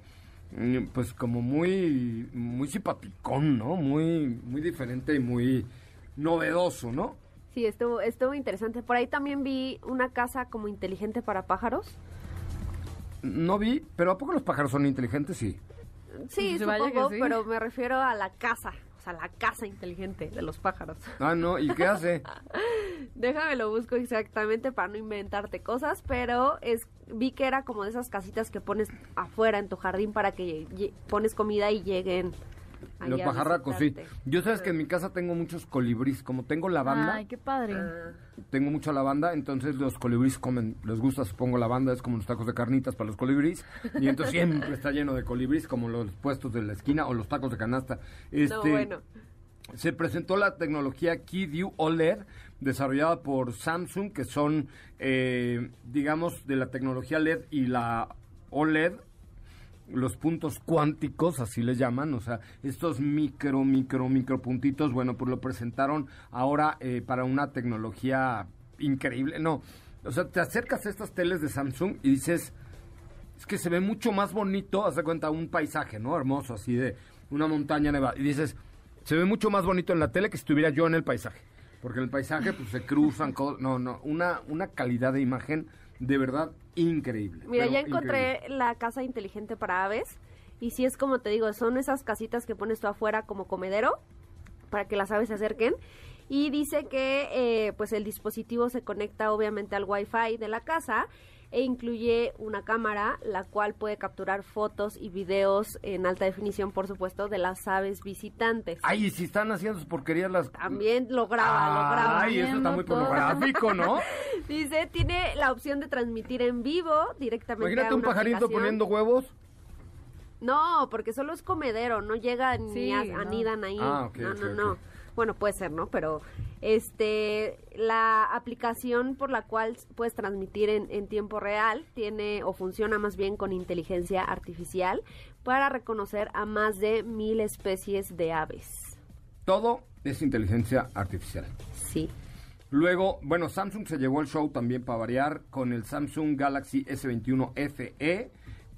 mm, pues como muy muy simpaticón, ¿no? Muy muy diferente y muy novedoso, ¿no? Sí, estuvo, estuvo interesante. Por ahí también vi una casa como inteligente para pájaros. No vi, pero ¿a poco los pájaros son inteligentes? Sí. Sí, supongo, pero me refiero a la casa. O sea, la casa inteligente de los pájaros. Ah, no, ¿y qué hace? Déjame lo busco exactamente para no inventarte cosas, pero es vi que era como de esas casitas que pones afuera en tu jardín para que pones comida y lleguen los pajarracos, sí. Yo sabes que en mi casa tengo muchos colibríes, como tengo lavanda. Ay, qué padre. Ah. Tengo mucha lavanda, entonces los colibríes comen, les gusta, supongo, lavanda, es como los tacos de carnitas para los colibríes. Y entonces siempre está lleno de colibríes, como los puestos de la esquina o los tacos de canasta. Este, bueno. Se presentó la tecnología KeyView OLED, desarrollada por Samsung, que son, eh, digamos, de la tecnología LED y la OLED los puntos cuánticos, así les llaman, o sea, estos micro, micro, micro puntitos, bueno, pues lo presentaron ahora eh, para una tecnología increíble. No, o sea, te acercas a estas teles de Samsung y dices, es que se ve mucho más bonito, haz de cuenta, un paisaje, ¿no? Hermoso, así de una montaña nevada. Y dices, se ve mucho más bonito en la tele que si estuviera yo en el paisaje. Porque en el paisaje, pues se cruzan, no, no, una, una calidad de imagen de verdad increíble. Mira, ya encontré la casa inteligente para aves y si es como te digo, son esas casitas que pones tú afuera como comedero para que las aves se acerquen y dice que eh, pues el dispositivo se conecta obviamente al wifi de la casa e incluye una cámara la cual puede capturar fotos y videos en alta definición, por supuesto, de las aves visitantes. Ay, y si están haciendo sus porquerías las... También lo graba, lo graba. Ay, eso está muy pornográfico, ¿no? Dice, tiene la opción de transmitir en vivo directamente Imagínate un pajarito poniendo huevos. No, porque solo es comedero, no llega ni anidan ahí. Ah, no, no, no. Bueno, puede ser, ¿no? Pero este, la aplicación por la cual puedes transmitir en, tiempo real tiene o funciona más bien con inteligencia artificial para reconocer a más de mil especies de aves. Todo es inteligencia artificial. Sí. Luego, bueno, Samsung se llevó el show también para variar con el Samsung Galaxy S21 FE.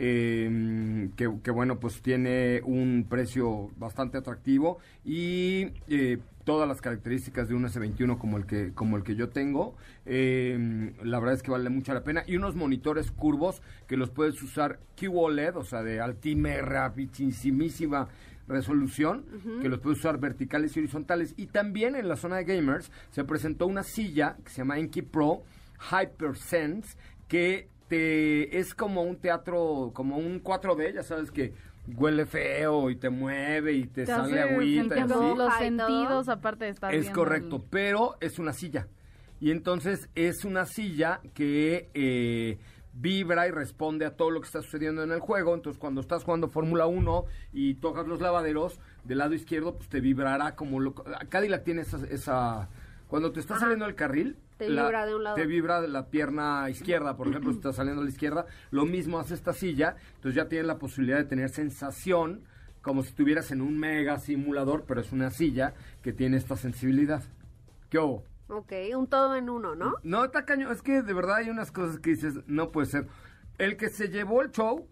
Em, que, bueno, pues tiene un precio bastante atractivo y eh, todas las características de un S21 como el que, como el que yo tengo. Em, la verdad es que vale mucho la pena. Y unos monitores curvos que los puedes usar QOLED, o sea, de altísima, rapidísima resolución, que los puedes usar verticales y horizontales. Y también en la zona de gamers se presentó una silla que se llama Enki Pro HyperSense, que te, es como un teatro, como un 4D, ya sabes que huele feo y te mueve y te, sale agüita. Y así. los sentidos aparte de estar Es correcto, pero es una silla. Y entonces es una silla que eh, vibra y responde a todo lo que está sucediendo en el juego. Entonces cuando estás jugando Fórmula 1 y tocas los lavaderos, del lado izquierdo pues te vibrará como... Lo, Cadillac tiene esa... esa cuando te está saliendo el carril, te vibra de un lado. Te vibra la pierna izquierda, por ejemplo, si está saliendo a la izquierda. Lo mismo hace esta silla. Entonces ya tienes la posibilidad de tener sensación como si estuvieras en un mega simulador, pero es una silla que tiene esta sensibilidad. ¿Qué hubo? Ok, un todo en uno, ¿no? No, está caño. Es que de verdad hay unas cosas que dices, no puede ser. El que se llevó el show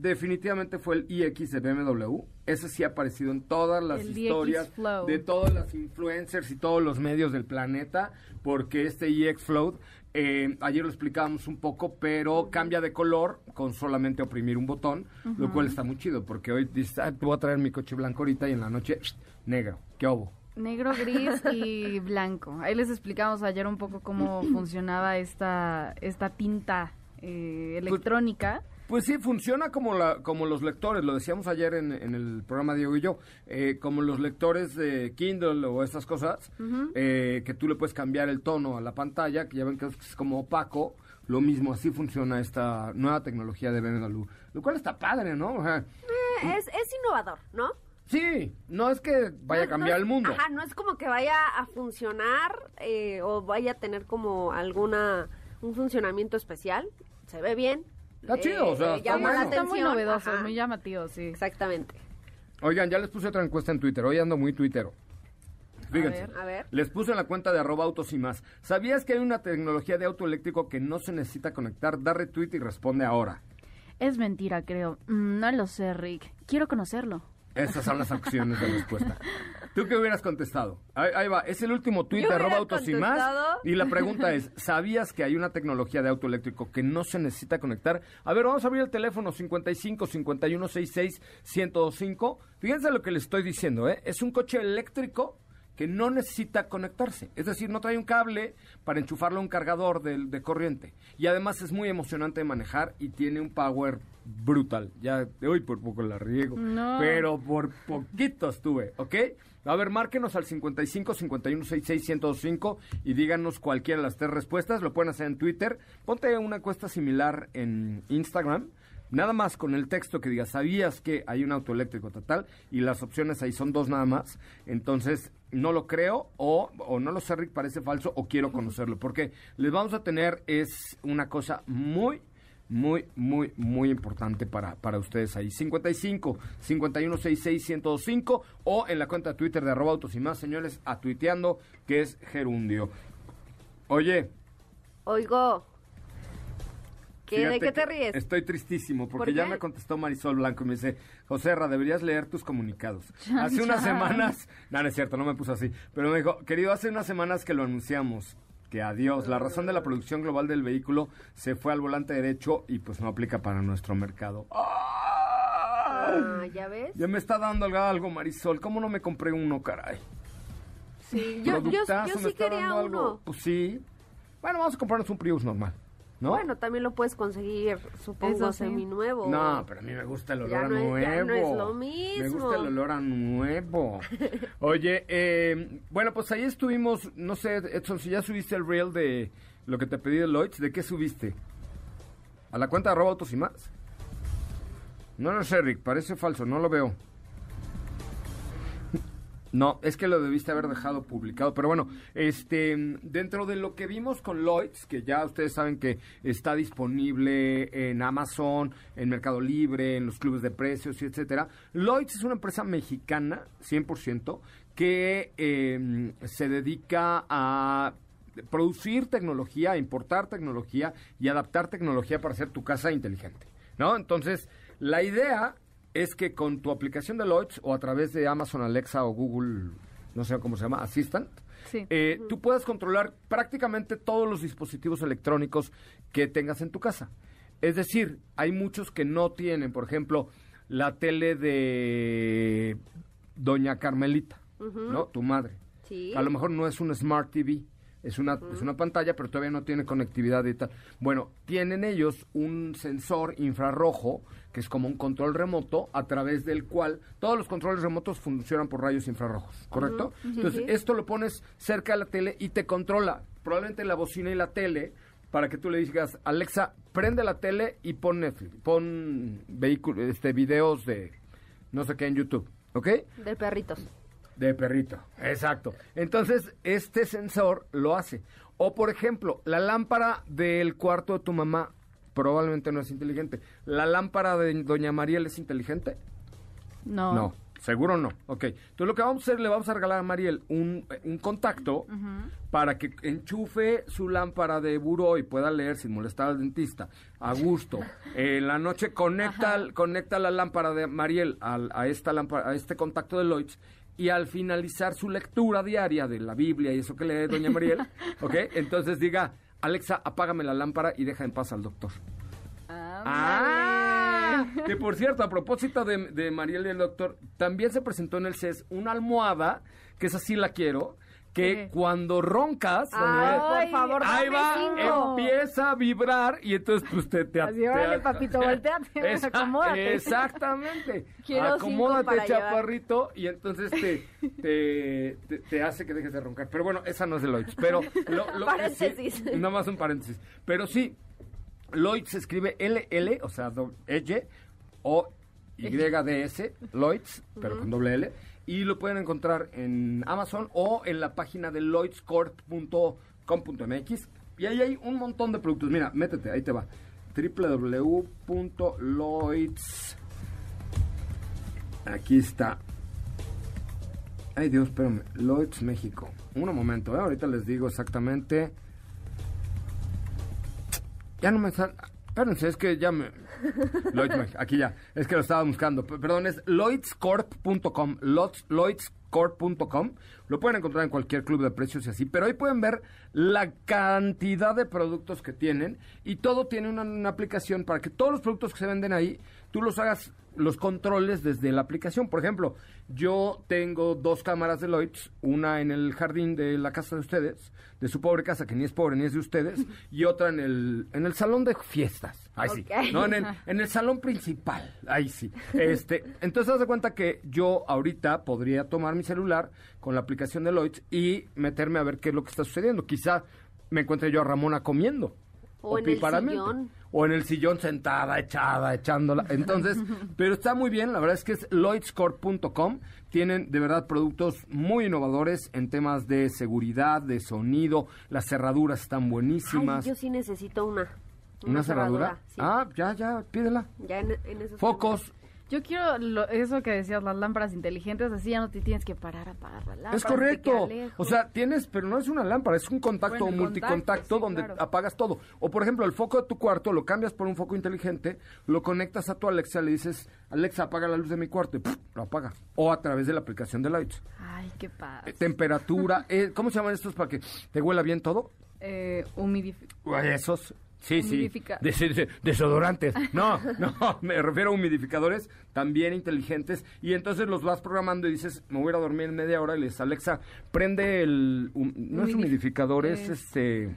definitivamente fue el iX de BMW. Ese sí ha aparecido en todas las historias de todas las influencers y todos los medios del planeta, porque este iX Flow, eh, ayer lo explicábamos un poco, pero cambia de color con solamente oprimir un botón, lo cual está muy chido, porque hoy dices, ah, voy a traer mi coche blanco ahorita y en la noche, negro, ¿qué hubo? Negro, gris y blanco. Ahí les explicamos ayer un poco cómo funcionaba esta, esta tinta eh, electrónica. Pues sí, funciona como la, como los lectores, lo decíamos ayer en, en el programa Diego y yo, eh, como los lectores de Kindle o estas cosas, eh, que tú le puedes cambiar el tono a la pantalla, que ya ven que es como opaco, lo mismo, así funciona esta nueva tecnología de BMW, lo cual está padre, ¿no? O sea, Eh, es, es innovador, ¿no? sí, no es que vaya a cambiar no el mundo. Ajá, no es como que vaya a funcionar eh, o vaya a tener como alguna un funcionamiento especial. Se ve bien. Está chido, o sea, está llama la bueno. Está muy atención, novedoso, ajá. muy llamativo, sí. Exactamente. Oigan, ya les puse otra encuesta en Twitter, hoy ando muy tuitero. Fíjense. ver. A ver. Les puse en la cuenta de arroba autos y más. ¿Sabías que hay una tecnología de auto eléctrico que no se necesita conectar? Da retweet y responde ahora. Es mentira, creo. Mm, no lo sé, Rick. Quiero conocerlo. Esas son las opciones de respuesta. ¿Tú qué hubieras contestado? Ahí, ahí va, es el último Yo de arroba autos y más. Y la pregunta es, ¿sabías que hay una tecnología de auto eléctrico que no se necesita conectar? A ver, vamos a abrir el teléfono 55 51 66 1025. Fíjense lo que les estoy diciendo, ¿eh? Es un coche eléctrico que no necesita conectarse. Es decir, no trae un cable para enchufarlo a un cargador de, de corriente. Y además es muy emocionante de manejar y tiene un power brutal. Ya de hoy por poco la riego. No. Pero por poquito estuve, ¿ok? A ver, márquenos al 55 51 66 1025 y díganos cualquiera de las tres respuestas. Lo pueden hacer en Twitter. Ponte una encuesta similar en Instagram. Nada más con el texto que diga, ¿sabías que hay un auto eléctrico total? Y las opciones ahí son dos nada más. Entonces, no lo creo o, o no lo sé, Rick, parece falso o quiero conocerlo. Porque les vamos a tener es una cosa muy, muy, muy, muy importante para, para ustedes ahí. 55 51 66 1025 o en la cuenta de Twitter de arroba autos y más, señores, a tuiteando que es gerundio. Oye, Oigo. ¿Qué, ¿De Fíjate qué te ríes? Estoy tristísimo porque ¿Por ya me contestó Marisol Blanco y me dice, José Ra, deberías leer tus comunicados. Chan, hace unas chan. semanas, no, no es cierto, no me puso así, pero me dijo, querido, hace unas semanas que lo anunciamos, que adiós, la razón de la producción global del vehículo se fue al volante derecho y pues no aplica para nuestro mercado. Ah, ¿Ya ves? Ya me está dando algo, Marisol, ¿cómo no me compré uno, caray? Sí, yo, yo, yo sí quería uno. Pues sí. Bueno, vamos a comprarnos un Prius normal, ¿no? Bueno, también lo puedes conseguir, supongo, sí. seminuevo. No, pero a mí me gusta el olor Ya a no es- nuevo. ya no es lo Me mismo. gusta el olor a nuevo. Oye, eh, bueno, pues ahí estuvimos, no sé, Edson, si ya subiste el reel de lo que te pedí de Lloyds, ¿de qué subiste? ¿A la cuenta de arroba autos y más? No lo sé, Rick, parece falso, no lo veo. No, es que lo debiste haber dejado publicado. Pero bueno, este, dentro de lo que vimos con Lloyds, que ya ustedes saben que está disponible en Amazon, en Mercado Libre, en los clubes de precios y etcétera. Lloyds es una empresa mexicana, 100%, que eh, se dedica a producir tecnología, importar tecnología y adaptar tecnología para hacer tu casa inteligente, ¿no? Entonces, la idea es que con tu aplicación de Lloyds o a través de Amazon Alexa o Google, no sé cómo se llama, Assistant, Sí. eh, tú puedas controlar prácticamente todos los dispositivos electrónicos que tengas en tu casa. Es decir, hay muchos que no tienen, por ejemplo, la tele de Doña Carmelita, ¿no? Tu madre. Sí. A lo mejor no es un Smart TV, es una, es una pantalla, pero todavía no tiene conectividad y tal. Bueno, tienen ellos un sensor infrarrojo, que es como un control remoto, a través del cual todos los controles remotos funcionan por rayos infrarrojos, ¿correcto? Entonces, esto lo pones cerca de la tele y te controla, probablemente la bocina y la tele, para que tú le digas, Alexa, prende la tele y pon Netflix, pon vehículo, este, videos de no sé qué en YouTube, ¿ok? De perritos. De perrito, exacto. Entonces, este sensor lo hace. O, por ejemplo, la lámpara del cuarto de tu mamá probablemente no es inteligente. ¿La lámpara de Doña Mariel es inteligente? No. No, seguro no. Ok. Entonces, lo que vamos a hacer, le vamos a regalar a Mariel un, un contacto para que enchufe su lámpara de buró y pueda leer sin molestar al dentista. A gusto. En la noche conecta, conecta la lámpara de Mariel al- a, esta lámpara, a este contacto de Lloyds y al finalizar su lectura diaria de la Biblia y eso que lee Doña Mariel, ¿ok? Entonces diga, Alexa, apágame la lámpara y deja en paz al doctor. Ah, que por cierto, a propósito de, de Mariel y el doctor, también se presentó en el CES una almohada, que esa sí la quiero, que cuando roncas, Ay, Manuel, por favor, ahí dame va, cinco. empieza a vibrar y entonces pues te... te Así, órale, papito, volteate, Esa- acomódate. Exactamente. Quiero cinco Acomódate, para chaparrito, y entonces te, te, te, te hace que dejes de roncar. Pero bueno, esa no es de Lloyds. Pero lo, lo que sí- Paréntesis. nada más un paréntesis. Pero sí, Lloyds se escribe LL, o sea, do- L, o YDS, Lloyds, pero con doble L. Y lo pueden encontrar en Amazon o en la página de lloydscorp.com.mx. Y ahí hay un montón de productos. Mira, métete, ahí te va. www.lloyds. Aquí está. Ay Dios, espérame. Lloyds México. Un momento, ¿eh? ahorita les digo exactamente. Ya no me sale. Espérense, es que ya me. Aquí ya. Es que lo estaba buscando. Perdón, es lloydscorp.com. Lloyds- Lloydscorp.com. Lo pueden encontrar en cualquier club de precios y así. Pero ahí pueden ver la cantidad de productos que tienen. Y todo tiene una, una aplicación para que todos los productos que se venden ahí, tú los hagas los controles desde la aplicación. Por ejemplo, yo tengo dos cámaras de Lloyds, una en el jardín de la casa de ustedes, de su pobre casa, que ni es pobre ni es de ustedes, y otra en el, en el salón de fiestas. Ahí sí. No, en el, en el salón principal. Ahí sí. Este, entonces, haz de cuenta que yo ahorita podría tomar mi celular con la aplicación de Lloyds y meterme a ver qué es lo que está sucediendo. Quizá me encuentre yo a Ramona comiendo. O en el sillón. O en el sillón sentada, echada, echándola. Entonces, pero está muy bien, la verdad es que es lloydscorp.com. Tienen de verdad productos muy innovadores en temas de seguridad, de sonido. Las cerraduras están Ay, buenísimas. yo sí necesito una. ¿Una, cerradura? sí. Ah, ya, ya, pídela. Ya en, en esos Focos. Yo quiero lo- eso que decías, las lámparas inteligentes, así ya no te tienes que parar a apagar la lámpara. es correcto. O sea, tienes, pero no es una lámpara, es un contacto Bueno, multicontacto sí, donde claro. apagas todo. O por ejemplo, el foco de tu cuarto lo cambias por un foco inteligente, lo conectas a tu Alexa, le dices, Alexa, apaga la luz de mi cuarto, y ¡puf! lo apaga. O a través de la aplicación de Lights. Ay, qué padre. Eh, temperatura, eh, ¿cómo se llaman estos para que te huela bien todo? Eh, humidifi- Uy, Esos. Sí, sí. Humidifica- Des- des- desodorantes. No, no, me refiero a humidificadores también inteligentes. Y entonces los vas programando y dices, me voy a ir a dormir en media hora y le dices, Alexa, prende el. hum- no es Humidif- humidificador, es es- este.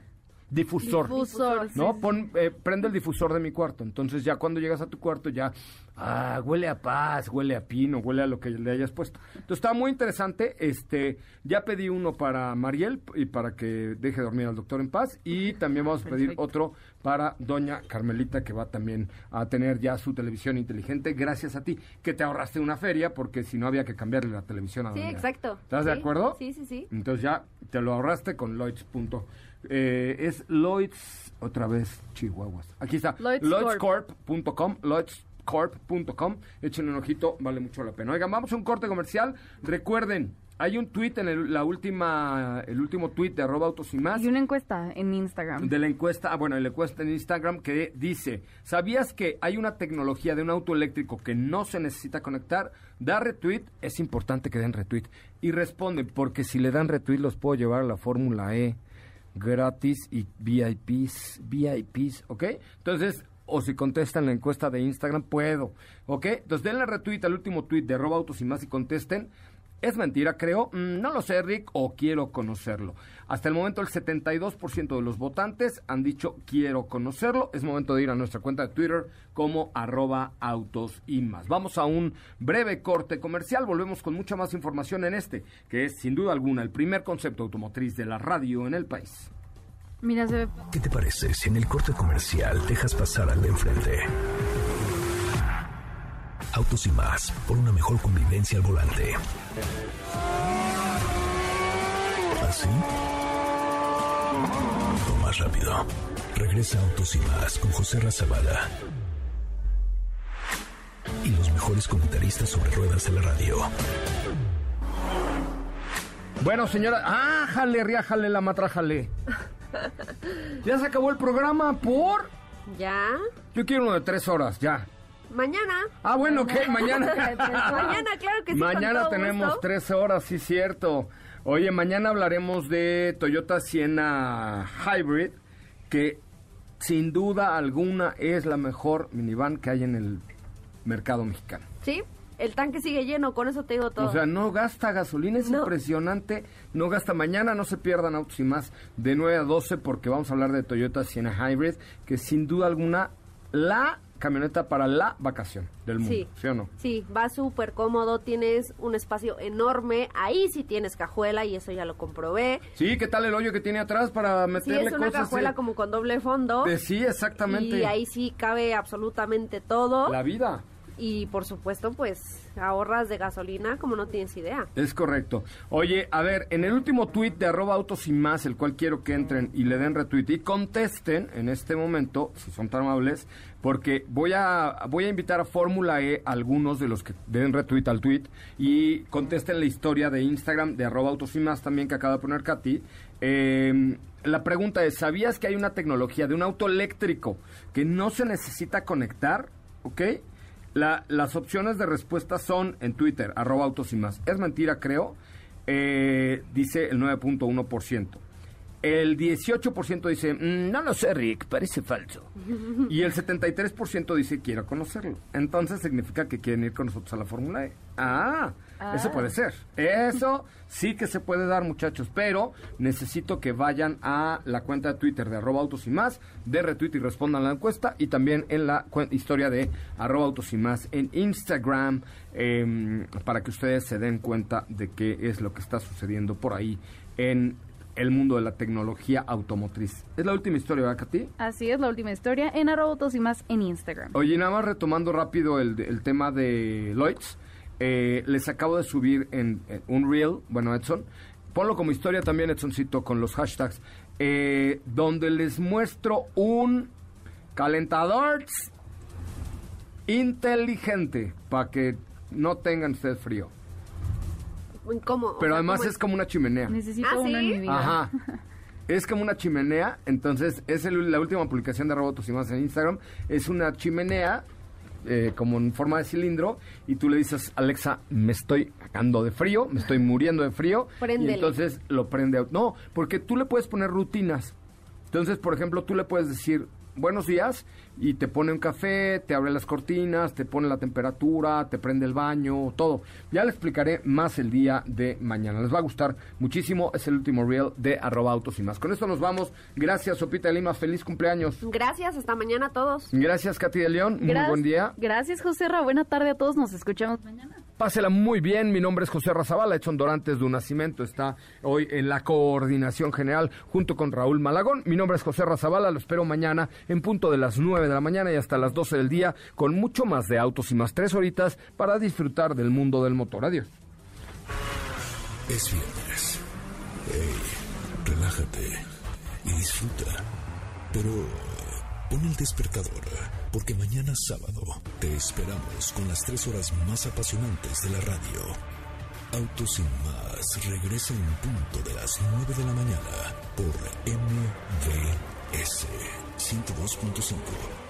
Difusor. Difusor, sí, ¿No? sí. Pon, eh, prende el difusor de mi cuarto. Entonces ya cuando llegas a tu cuarto ya, ah, huele a paz, huele a pino, huele a lo que le hayas puesto. Entonces está muy interesante. Este, ya pedí uno para Mariel y para que deje dormir al doctor en paz. Y también vamos a pedir Perfecto. otro para doña Carmelita que va también a tener ya su televisión inteligente gracias a ti, que te ahorraste una feria porque si no había que cambiarle la televisión a Sí, doña. exacto. ¿Estás de Sí, acuerdo? Sí, sí, sí. Entonces ya te lo ahorraste con Lloyds. punto. Eh, es Lloyds, otra vez, Chihuahuas. Aquí está, Lloyds lloydscorp.com, lloydscorp.com. Échenle un ojito, vale mucho la pena. Oigan, vamos a un corte comercial. Recuerden, hay un tweet en el, la última, el último tweet de arroba autos y más. Y una encuesta en Instagram. De la encuesta, ah, bueno, la encuesta en Instagram que dice, ¿sabías que hay una tecnología de un auto eléctrico que no se necesita conectar? Da retweet, es importante que den retweet. Y responden, porque si le dan retweet los puedo llevar a la Fórmula E gratis y VIPs, VIPs, ¿ok? Entonces, o si contestan la encuesta de Instagram, puedo, ¿ok? Entonces denle retweet al último tweet de arroba autos y más y contesten. ¿Es mentira, creo? Mm, No lo sé, Rick, o quiero conocerlo. Hasta el momento el 72% de los votantes han dicho quiero conocerlo. Es momento de ir a nuestra cuenta de Twitter como arroba autos y más. Vamos a un breve corte comercial. Volvemos con mucha más información en este, que es sin duda alguna el primer concepto automotriz de la radio en el país. Mira, se ve ¿Qué te parece si en el corte comercial dejas pasar al de enfrente? Autos y más, por una mejor convivencia al volante. ¿Así? Más rápido. Regresa Autos y más con José Razabala. Y los mejores comentaristas sobre ruedas de la radio. Bueno, señora, ah, jale, riájale la matrájale. Ya se acabó el programa por... Ya. Yo quiero uno de tres horas, ya. Mañana. Ah, bueno, ok, mañana. Mañana, claro que sí. con Mañana todo tenemos gusto. tres horas, sí, cierto. Oye, mañana hablaremos de Toyota Siena Hybrid, que sin duda alguna es la mejor minivan que hay en el mercado mexicano. Sí, el tanque sigue lleno, con eso te digo todo. O sea, no gasta gasolina, es impresionante. No gasta mañana, no se pierdan autos y más de 9 a 12 porque vamos a hablar de Toyota Sienna Hybrid, que sin duda alguna la camioneta para la vacación del mundo, ¿sí, o no? Sí, va súper cómodo, tienes un espacio enorme, ahí sí tienes cajuela y eso ya lo comprobé. Sí, ¿qué tal el hoyo que tiene atrás para meterle Sí, es una cajuela como con doble fondo. sí, exactamente. Y ahí sí cabe absolutamente todo. La vida. Y por supuesto, pues ahorras de gasolina como no tienes idea. Es correcto. Oye, a ver, en el último tweet de arroba autos y más, el cual quiero que entren y le den retweet y contesten en este momento, si son tan amables, porque voy a, voy a invitar a Fórmula E algunos de los que den retweet al tweet y contesten la historia de Instagram de arroba autos y más también que acaba de poner Katy. Em, la pregunta es, ¿sabías que hay una tecnología de un auto eléctrico que no se necesita conectar? ¿Ok? La, las opciones de respuesta son en Twitter, arroba autos y más. Es mentira, creo. Eh, dice el 9.1%. El 18% dice, mm, no lo sé, Rick, parece falso. Y el 73% dice, quiero conocerlo. Entonces significa que quieren ir con nosotros a la Fórmula E. Ah, eso puede ah. ser. Eso sí que se puede dar, muchachos. Pero necesito que vayan a la cuenta de Twitter de arroba autos y más, de retweet y respondan la encuesta. Y también en la historia de arroba autos y más en Instagram, em, para que ustedes se den cuenta de qué es lo que está sucediendo por ahí en el mundo de la tecnología automotriz. Es la última historia, ¿verdad, Katy? Así es, la última historia en arroba autos y más en Instagram. Oye, nada más retomando rápido el, el tema de Lloyds. Eh, les acabo de subir en, un reel, bueno, Edson, ponlo como historia también, Edsoncito, con los hashtags, eh, donde les muestro un calentador inteligente para que no tengan ustedes frío. ¿Cómo? Pero además es como una chimenea. Necesito ¿Ah, una en mi vida. Ajá. Es como una chimenea, entonces es la última publicación de Robotos y más en Instagram. Es una chimenea eh, como en forma de cilindro y tú le dices, Alexa, me estoy cagando de frío, me estoy muriendo de frío. Y entonces lo prende. No, porque tú le puedes poner rutinas. Entonces, por ejemplo, tú le puedes decir, buenos días y te pone un café, te abre las cortinas, te pone la temperatura, te prende el baño, todo. Ya le explicaré más el día de mañana. Les va a gustar muchísimo. Es el último reel de arroba autos y más. Con esto nos vamos. Gracias, Sopita de Lima. Feliz cumpleaños. Gracias. Hasta mañana a todos. Gracias, Katy de León. Muy buen día. Gracias, José Ra. Buena tarde a todos. Nos escuchamos mañana. Pásela muy bien, mi nombre es José Razabala, Edson Dorantes de un Nacimiento está hoy en la coordinación general junto con Raúl Malagón. Mi nombre es José Razabala, lo espero mañana en punto de las 9 de la mañana y hasta las 12 del día con mucho más de autos y más tres horitas para disfrutar del mundo del motor. Adiós. Es viernes. Hey, relájate y disfruta. Pero pon el despertador porque mañana sábado te esperamos con las tres horas más apasionantes de la radio. Autos sin más regresa en punto de las 9 de la mañana por MVS 102.5.